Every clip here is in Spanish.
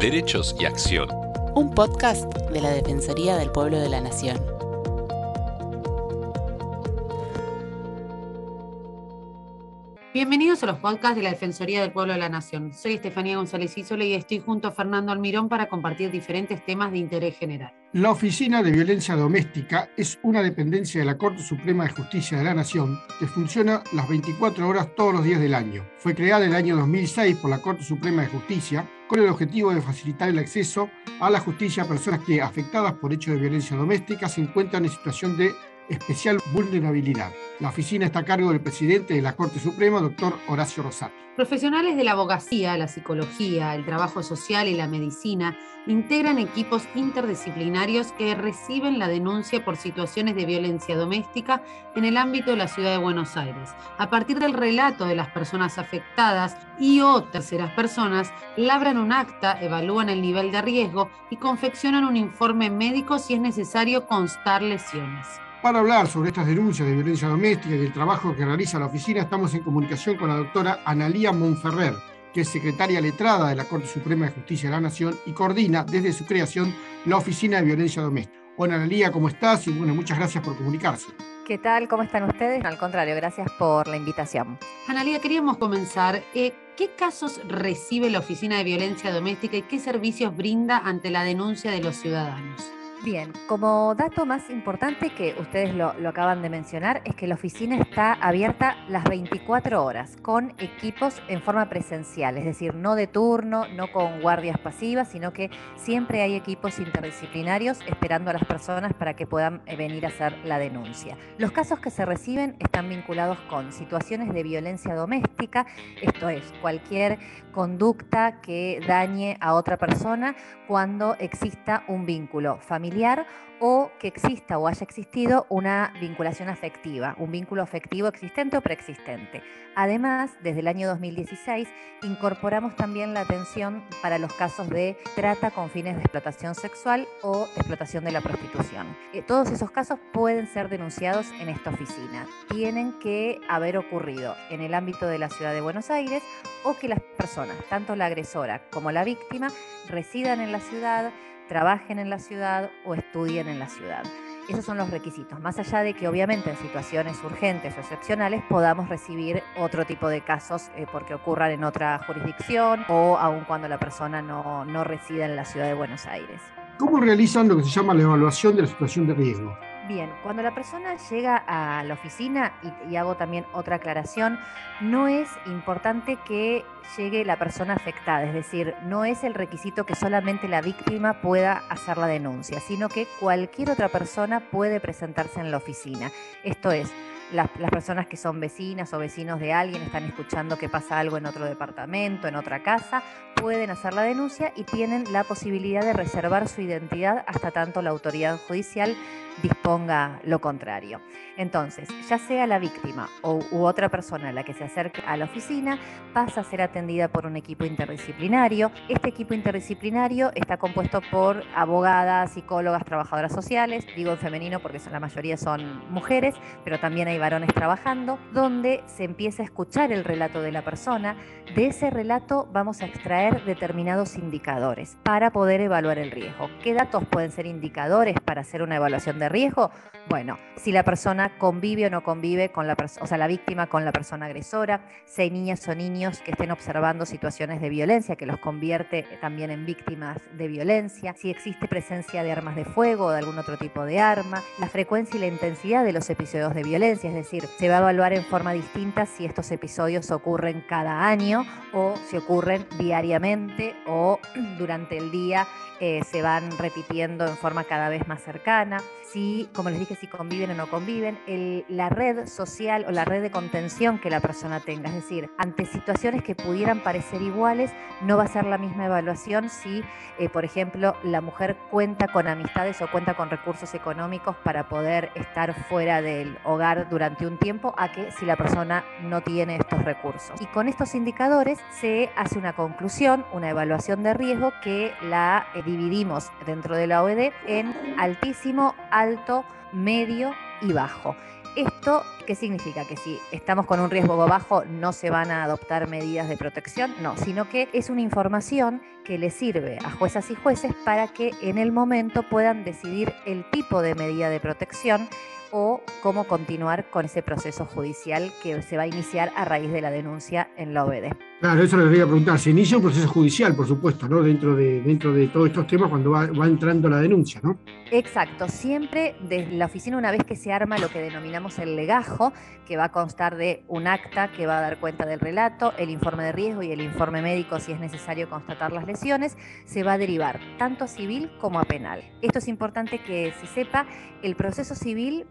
Derechos y Acción. Un podcast de la Defensoría del Pueblo de la Nación. Bienvenidos a los podcasts de la Defensoría del Pueblo de la Nación. Soy Estefanía González Isola y estoy junto a Fernando Almirón para compartir diferentes temas de interés general. La Oficina de Violencia Doméstica es una dependencia de la Corte Suprema de Justicia de la Nación que funciona las 24 horas todos los días del año. Fue creada en el año 2006 por la Corte Suprema de Justicia con el objetivo de facilitar el acceso a la justicia a personas que, afectadas por hechos de violencia doméstica, se encuentran en situación de especial vulnerabilidad. La oficina está a cargo del presidente de la Corte Suprema, doctor Horacio Rosati. Profesionales de la abogacía, la psicología, el trabajo social y la medicina integran equipos interdisciplinarios que reciben la denuncia por situaciones de violencia doméstica en el ámbito de la ciudad de Buenos Aires. A partir del relato de las personas afectadas y o terceras personas, labran un acta, evalúan el nivel de riesgo y confeccionan un informe médico si es necesario constar lesiones. Para hablar sobre estas denuncias de violencia doméstica y el trabajo que realiza la oficina, estamos en comunicación con la doctora Analía Monferrer, que es secretaria letrada de la Corte Suprema de Justicia de la Nación y coordina desde su creación la Oficina de Violencia Doméstica. Hola Analía, ¿cómo estás? Y bueno, muchas gracias por comunicarse. ¿Qué tal? ¿Cómo están ustedes? Al contrario, gracias por la invitación. Analía, queríamos comenzar. Eh, ¿Qué casos recibe la Oficina de Violencia Doméstica y qué servicios brinda ante la denuncia de los ciudadanos? Bien, como dato más importante que ustedes lo, acaban de mencionar es que la oficina está abierta las 24 horas con equipos en forma presencial, es decir, no de turno, no con guardias pasivas, sino que siempre hay equipos interdisciplinarios esperando a las personas para que puedan eh, venir a hacer la denuncia. Los casos que se reciben están vinculados con situaciones de violencia doméstica, esto es, cualquier conducta que dañe a otra persona cuando exista un vínculo familiar familiar o que exista o haya existido una vinculación afectiva, un vínculo afectivo existente o preexistente. Además, desde el año 2016 incorporamos también la atención para los casos de trata con fines de explotación sexual o explotación de la prostitución. Eh, todos esos casos pueden ser denunciados en esta oficina. Tienen que haber ocurrido en el ámbito de la ciudad de Buenos Aires o que las personas, tanto la agresora como la víctima, residan en la ciudad, trabajen en la ciudad o estudien en la ciudad. Esos son los requisitos, más allá de que obviamente en situaciones urgentes o excepcionales podamos recibir otro tipo de casos eh, porque ocurran en otra jurisdicción o aun cuando la persona no, no resida en la ciudad de Buenos Aires. ¿Cómo realizan lo que se llama la evaluación de la situación de riesgo? Bien, cuando la persona llega a la oficina, y, hago también otra aclaración, no es importante que llegue la persona afectada, es decir, no es el requisito que solamente la víctima pueda hacer la denuncia, sino que cualquier otra persona puede presentarse en la oficina. Esto es, las, personas que son vecinas o vecinos de alguien están escuchando que pasa algo en otro departamento, en otra casa, pueden hacer la denuncia y tienen la posibilidad de reservar su identidad hasta tanto la autoridad judicial disponga lo contrario. Entonces, ya sea la víctima o, u otra persona la que se acerque a la oficina, pasa a ser atendida por un equipo interdisciplinario. Este equipo interdisciplinario está compuesto por abogadas, psicólogas, trabajadoras sociales, digo en femenino porque la mayoría son mujeres, pero también hay varones trabajando, donde se empieza a escuchar el relato de la persona. De ese relato vamos a extraer determinados indicadores para poder evaluar el riesgo. ¿Qué datos pueden ser indicadores para hacer una evaluación de riesgo? Bueno, si la persona convive o no convive con la persona, o sea, la víctima con la persona agresora, si hay niñas o niños que estén observando situaciones de violencia que los convierte también en víctimas de violencia, si existe presencia de armas de fuego o de algún otro tipo de arma, la frecuencia y la intensidad de los episodios de violencia, es decir, se va a evaluar en forma distinta si estos episodios ocurren cada año o si ocurren diariamente o durante el día eh, se van repitiendo en forma cada vez más cercana, si, como les dije, si conviven o no conviven, la red social o la red de contención que la persona tenga. Es decir, ante situaciones que pudieran parecer iguales, no va a ser la misma evaluación si, eh, por ejemplo, la mujer cuenta con amistades o cuenta con recursos económicos para poder estar fuera del hogar durante un tiempo, a que si la persona no tiene estos recursos. Y con estos indicadores se hace una conclusión, una evaluación de riesgo que la eh, dividimos dentro de la OED en altísimo, alto, medio y bajo. Esto, ¿qué significa? Que si estamos con un riesgo bajo no se van a adoptar medidas de protección, no, sino que es una información que le sirve a juezas y jueces para que en el momento puedan decidir el tipo de medida de protección o cómo continuar con ese proceso judicial que se va a iniciar a raíz de la denuncia en la OBD. Claro, eso le quería preguntar. Se inicia un proceso judicial, por supuesto, ¿no? Dentro de, dentro de todos estos temas cuando va, entrando la denuncia, ¿no? Exacto. Siempre desde la oficina, una vez que se arma lo que denominamos el legajo, que va a constar de un acta que va a dar cuenta del relato, el informe de riesgo y el informe médico si es necesario constatar las lesiones, se va a derivar tanto a civil como a penal. Esto es importante que se sepa, el proceso civil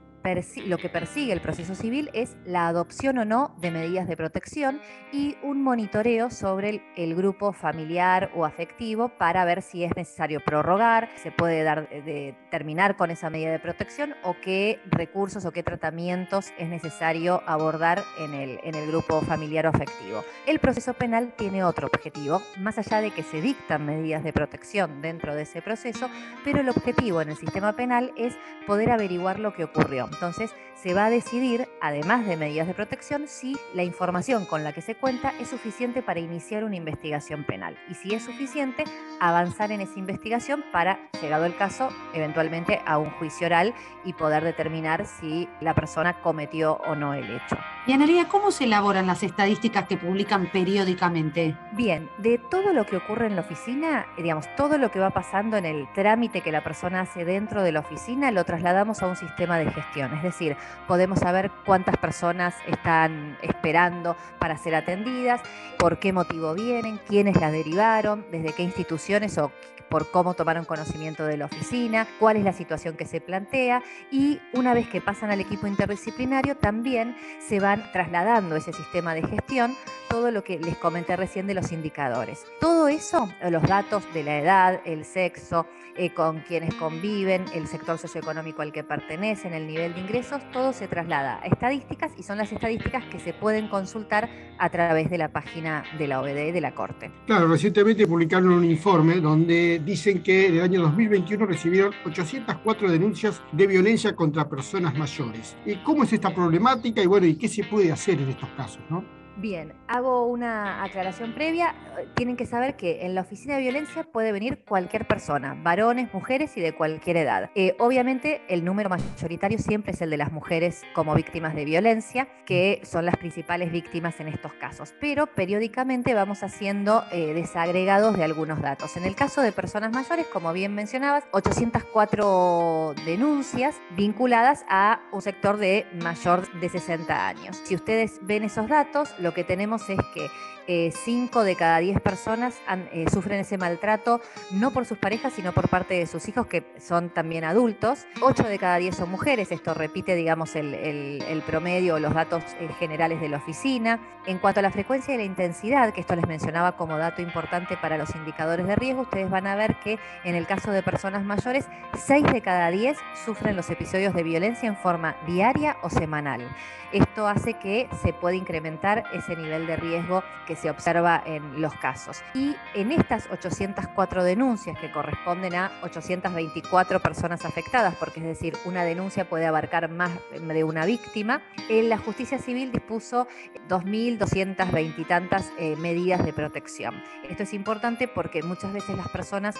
lo que persigue el proceso civil es la adopción o no de medidas de protección y un monitoreo sobre el, grupo familiar o afectivo para ver si es necesario prorrogar, se puede dar, eh, de, terminar con esa medida de protección o qué recursos o qué tratamientos es necesario abordar en el, en el grupo familiar o afectivo. El proceso penal tiene otro objetivo, más allá de que se dictan medidas de protección dentro de ese proceso, pero el objetivo en el sistema penal es poder averiguar lo que ocurrió. Entonces, se va a decidir, además de medidas de protección, si la información con la que se cuenta es suficiente para iniciar una investigación penal. Y si es suficiente, avanzar en esa investigación para, llegado el caso, eventualmente a un juicio oral y poder determinar si la persona cometió o no el hecho. Y Analia, ¿cómo se elaboran las estadísticas que publican periódicamente? Bien, de todo lo que ocurre en la oficina, digamos, todo lo que va pasando en el trámite que la persona hace dentro de la oficina, lo trasladamos a un sistema de gestión. Es decir, podemos saber cuántas personas están esperando para ser atendidas, por qué motivo vienen, quiénes las derivaron, desde qué instituciones o por cómo tomaron conocimiento de la oficina, cuál es la situación que se plantea y una vez que pasan al equipo interdisciplinario también se van trasladando ese sistema de gestión todo lo que les comenté recién de los indicadores. Todo eso, los datos de la edad, el sexo, eh, con quienes conviven, el sector socioeconómico al que pertenecen, el nivel de ingresos, todo se traslada a estadísticas y son las estadísticas que se pueden consultar a través de la página de la OBD de la Corte. Claro, recientemente publicaron un informe donde dicen que en el año 2021 recibieron 804 denuncias de violencia contra personas mayores. ¿Cómo es esta problemática y bueno, y qué se puede hacer en estos casos? ¿no? Bien, hago una aclaración previa. Tienen que saber que en la oficina de violencia puede venir cualquier persona, varones, mujeres y de cualquier edad. Eh, obviamente el número mayoritario siempre es el de las mujeres como víctimas de violencia, que son las principales víctimas en estos casos. Pero periódicamente vamos haciendo eh, desagregados de algunos datos. En el caso de personas mayores, como bien mencionabas, 804 denuncias vinculadas a un sector de mayor de 60 años. Si ustedes ven esos datos, lo que tenemos es que 5 eh, de cada 10 personas eh, sufren ese maltrato, no por sus parejas, sino por parte de sus hijos, que son también adultos. 8 de cada 10 son mujeres, esto repite, digamos, el, promedio o los datos eh, generales de la oficina. En cuanto a la frecuencia y la intensidad, que esto les mencionaba como dato importante para los indicadores de riesgo, ustedes van a ver que en el caso de personas mayores, 6 de cada 10 sufren los episodios de violencia en forma diaria o semanal. Esto hace que se pueda incrementar ese nivel de riesgo que se observa en los casos. Y en estas 804 denuncias, que corresponden a 824 personas afectadas, porque es decir, una denuncia puede abarcar más de una víctima, la justicia civil dispuso 2.220 y tantas eh, medidas de protección. Esto es importante porque muchas veces las personas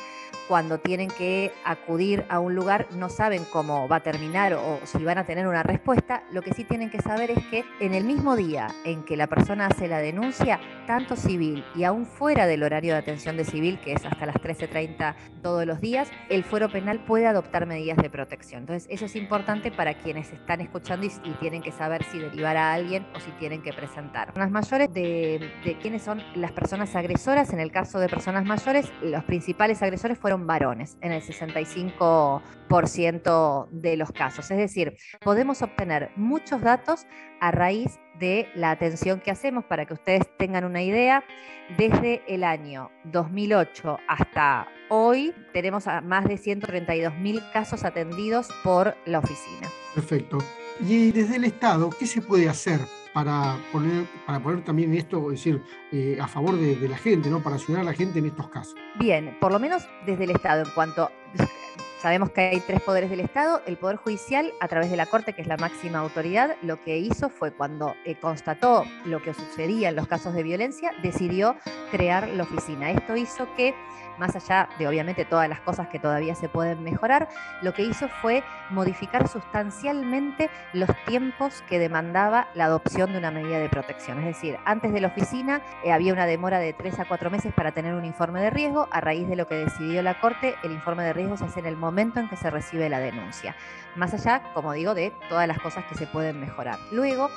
cuando tienen que acudir a un lugar no saben cómo va a terminar o si van a tener una respuesta. Lo que sí tienen que saber es que en el mismo día en que la persona hace la denuncia, tanto civil y aún fuera del horario de atención de civil, que es hasta las 13.30 todos los días, el fuero penal puede adoptar medidas de protección. Entonces, eso es importante para quienes están escuchando y, tienen que saber si derivar a alguien o si tienen que presentar. Las mayores de, de quiénes son las personas agresoras, en el caso de personas mayores, los principales agresores fueron varones, en el 65% de los casos. Es decir, podemos obtener muchos datos a raíz de la atención que hacemos para que ustedes tengan una idea. Desde el año 2008 hasta hoy tenemos más de 132 mil casos atendidos por la oficina. Perfecto. Y desde el Estado, ¿qué se puede hacer para poner, para poner también esto, es decir, eh, a favor de, de, la gente, ¿no? para ayudar a la gente en estos casos? Bien, por lo menos desde el Estado, en cuanto Sabemos que hay tres poderes del Estado. El Poder Judicial, a través de la Corte, que es la máxima autoridad, lo que hizo fue cuando eh, constató lo que sucedía en los casos de violencia, decidió crear la oficina. Esto hizo que, más allá de obviamente todas las cosas que todavía se pueden mejorar, lo que hizo fue modificar sustancialmente los tiempos que demandaba la adopción de una medida de protección. Es decir, antes de la oficina eh, había una demora de tres a cuatro meses para tener un informe de riesgo. A raíz de lo que decidió la Corte, el informe de riesgo se hace en el momento en que se recibe la denuncia. Más allá, como digo, de todas las cosas que se pueden mejorar. Luego,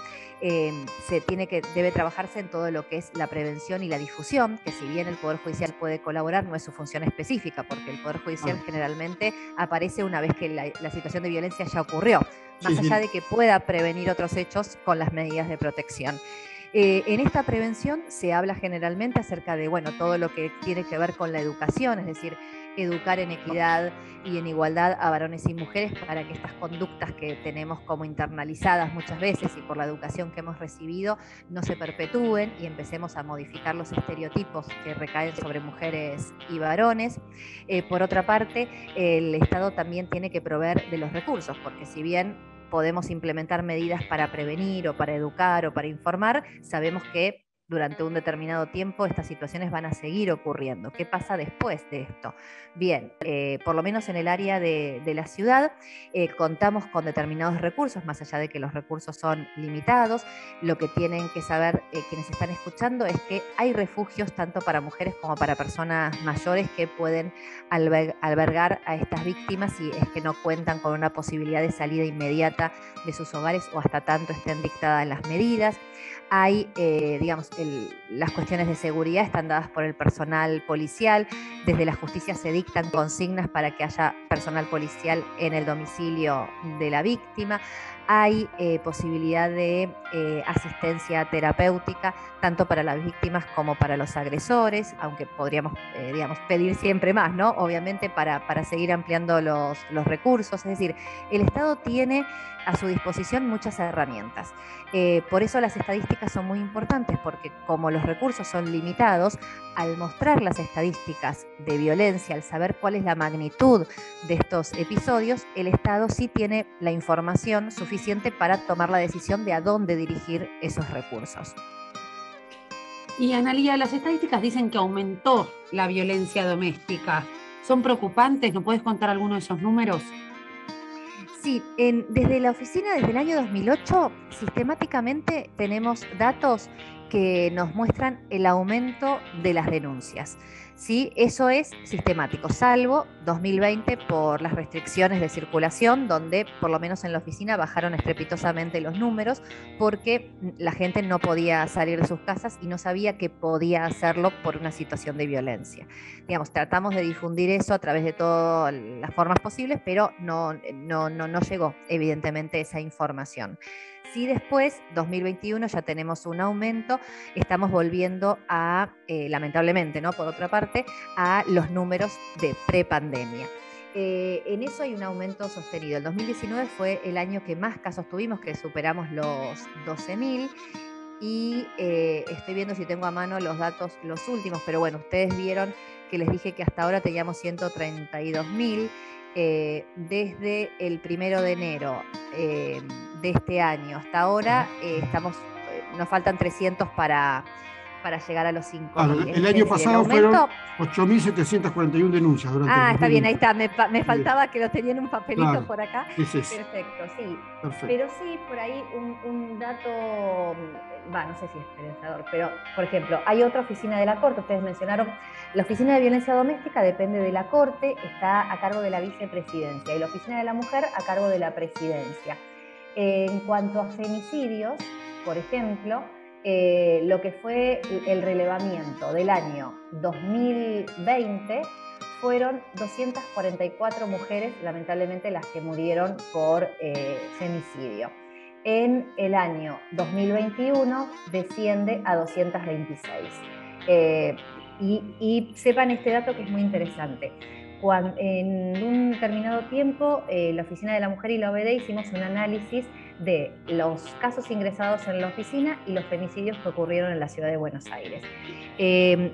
em, se tiene que, debe trabajarse en todo lo que es la prevención y la difusión, que si bien el Poder Judicial puede colaborar, no es su función específica, porque el Poder Judicial ah. generalmente aparece una vez que la, situación de violencia ya ocurrió, más allá de que pueda prevenir otros hechos con las medidas de protección. Eh, en esta prevención se habla generalmente acerca de bueno, todo lo que tiene que ver con la educación, es decir, educar en equidad y en igualdad a varones y mujeres para que estas conductas que tenemos como internalizadas muchas veces y por la educación que hemos recibido no se perpetúen y empecemos a modificar los estereotipos que recaen sobre mujeres y varones. Eh, por otra parte, el Estado también tiene que proveer de los recursos, porque si bien podemos implementar medidas para prevenir o para educar o para informar, sabemos que durante un determinado tiempo estas situaciones van a seguir ocurriendo. ¿Qué pasa después de esto? Bien, eh, por lo menos en el área de, la ciudad eh, contamos con determinados recursos, más allá de que los recursos son limitados. Lo que tienen que saber eh, quienes están escuchando es que hay refugios tanto para mujeres como para personas mayores que pueden albergar a estas víctimas si es que no cuentan con una posibilidad de salida inmediata de sus hogares o hasta tanto estén dictadas las medidas. Hay, digamos, las cuestiones de seguridad están dadas por el personal policial. Desde la justicia se dictan consignas para que haya personal policial en el domicilio de la víctima hay eh, posibilidad de eh, asistencia terapéutica tanto para las víctimas como para los agresores, aunque podríamos eh, digamos, pedir siempre más, ¿no? Obviamente para, para seguir ampliando los, los, recursos. Es decir, el Estado tiene a su disposición muchas herramientas. por eso las estadísticas son muy importantes, porque como los recursos son limitados, al mostrar las estadísticas de violencia, al saber cuál es la magnitud de estos episodios, el Estado sí tiene la información suficiente para tomar la decisión de a dónde dirigir esos recursos. Y Analía, las estadísticas dicen que aumentó la violencia doméstica. ¿Son preocupantes? ¿No puedes contar alguno de esos números? Sí, desde la oficina, desde el año 2008, sistemáticamente tenemos datos que nos muestran el aumento de las denuncias. ¿sí? Eso es sistemático, salvo 2020 por las restricciones de circulación, donde por lo menos en la oficina bajaron estrepitosamente los números porque la gente no podía salir de sus casas y no sabía que podía hacerlo por una situación de violencia. Digamos, tratamos de difundir eso a través de todas las formas posibles, pero no, no, no, no llegó evidentemente esa información. Si después, 2021, ya tenemos un aumento, estamos volviendo a, eh, lamentablemente, ¿no? Por otra parte, a los números de prepandemia. Eh, en eso hay un aumento sostenido. El 2019 fue el año que más casos tuvimos, que superamos los 12.000 y eh, estoy viendo si tengo a mano los datos, los últimos, pero bueno, ustedes vieron que les dije que hasta ahora teníamos 132.000 eh, desde el primero de enero eh, de este año hasta ahora, eh, estamos, nos faltan 300 para, para llegar a los 5. Ah, el año pasado fueron 8.741 denuncias. Durante ah, está bien, ahí está. Me, faltaba que lo tenían un papelito por acá. Perfecto, sí. Pero sí, por ahí un, dato, va, no sé si es esperanzador, pero por ejemplo, hay otra oficina de la Corte, ustedes mencionaron, la oficina de violencia doméstica depende de la Corte, está a cargo de la vicepresidencia y la oficina de la mujer a cargo de la presidencia. En cuanto a femicidios, por ejemplo, eh, lo que fue el relevamiento del año 2020 fueron 244 mujeres, lamentablemente las que murieron por eh, femicidio. En el año 2021 desciende a 226. Eh, y, sepan este dato que es muy interesante. en un determinado tiempo, la Oficina de la Mujer y la OBD hicimos un análisis de los casos ingresados en la oficina y los femicidios que ocurrieron en la ciudad de Buenos Aires. Eh,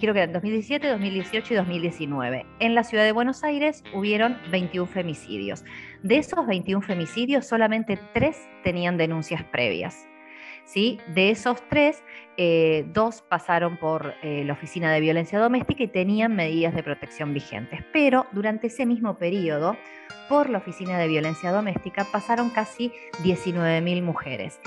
creo que eran 2017, 2018 y 2019. En la ciudad de Buenos Aires hubieron 21 femicidios. De esos 21 femicidios, solamente tres tenían denuncias previas. ¿Sí? De esos tres, eh, dos pasaron por eh, la Oficina de Violencia Doméstica y tenían medidas de protección vigentes. Pero durante ese mismo periodo, por la Oficina de Violencia Doméstica pasaron casi 19.000 mujeres.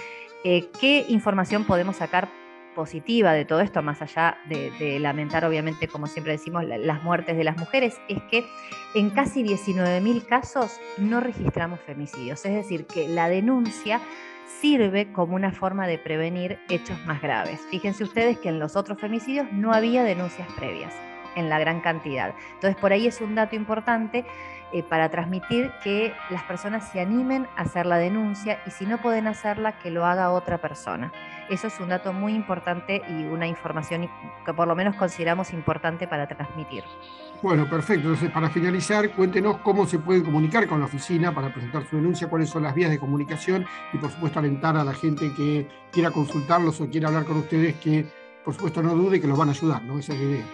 Eh, ¿Qué información podemos sacar positiva de todo esto, más allá de, lamentar, obviamente, como siempre decimos, las muertes de las mujeres, es que en casi 19.000 casos no registramos femicidios. Es decir, que la denuncia sirve como una forma de prevenir hechos más graves. Fíjense ustedes que en los otros femicidios no había denuncias previas en la gran cantidad. Entonces, por ahí es un dato importante eh, para transmitir que las personas se animen a hacer la denuncia y si no pueden hacerla, que lo haga otra persona. Eso es un dato muy importante y una información que por lo menos consideramos importante para transmitir. Bueno, perfecto. Entonces, para finalizar, cuéntenos cómo se pueden comunicar con la oficina para presentar su denuncia, cuáles son las vías de comunicación y, por supuesto, alentar a la gente que quiera consultarlos o quiera hablar con ustedes que, por supuesto, no dude que los van a ayudar, ¿no? Esa es la idea.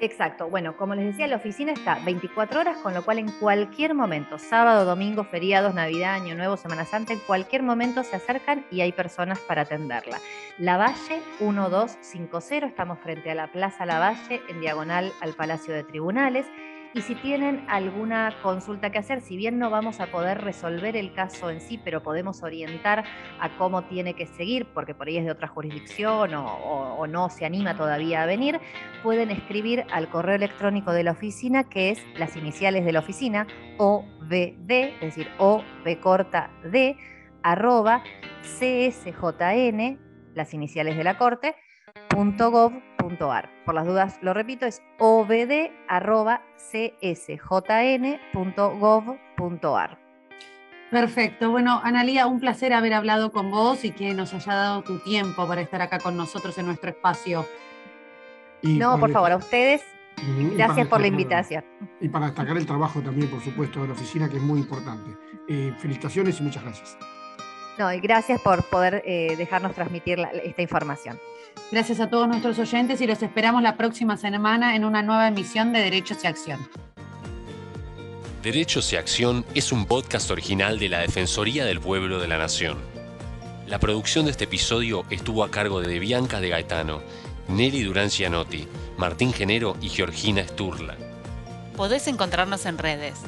Exacto. Bueno, como les decía, la oficina está 24 horas, con lo cual en cualquier momento, sábado, domingo, feriados, Navidad, Año Nuevo, Semana Santa, en cualquier momento se acercan y hay personas para atenderla. La Valle 1250, estamos frente a la Plaza La Valle, en diagonal al Palacio de Tribunales. Y si tienen alguna consulta que hacer, si bien no vamos a poder resolver el caso en sí, pero podemos orientar a cómo tiene que seguir, porque por ahí es de otra jurisdicción o, no se anima todavía a venir, pueden escribir al correo electrónico de la oficina, que es las iniciales de la oficina, OVD, es decir, OV corta D, arroba CSJN, las iniciales de la corte, Por las dudas, lo repito, es obd.csjn.gov.ar. Perfecto. Bueno, Analía, un placer haber hablado con vos y que nos haya dado tu tiempo para estar acá con nosotros en nuestro espacio. no, por favor, a ustedes. Gracias por la invitación. Y para destacar el trabajo también, por supuesto, de la oficina, que es muy importante. Eh, felicitaciones y muchas gracias. No, y gracias por poder eh, dejarnos transmitir esta información. Gracias a todos nuestros oyentes y los esperamos la próxima semana en una nueva emisión de Derechos y Acción. Derechos y Acción es un podcast original de la Defensoría del Pueblo de la Nación. La producción de este episodio estuvo a cargo de Bianca de Gaetano, Nelly Durán Cianotti, Martín Genero y Georgina Sturla. Podés encontrarnos en redes.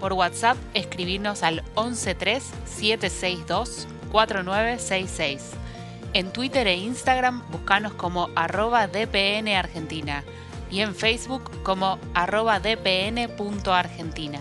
Por WhatsApp, escribirnos al 113-762-4966 en Twitter e Instagram buscanos como arroba dpn Argentina y en Facebook como arroba dpn.argentina.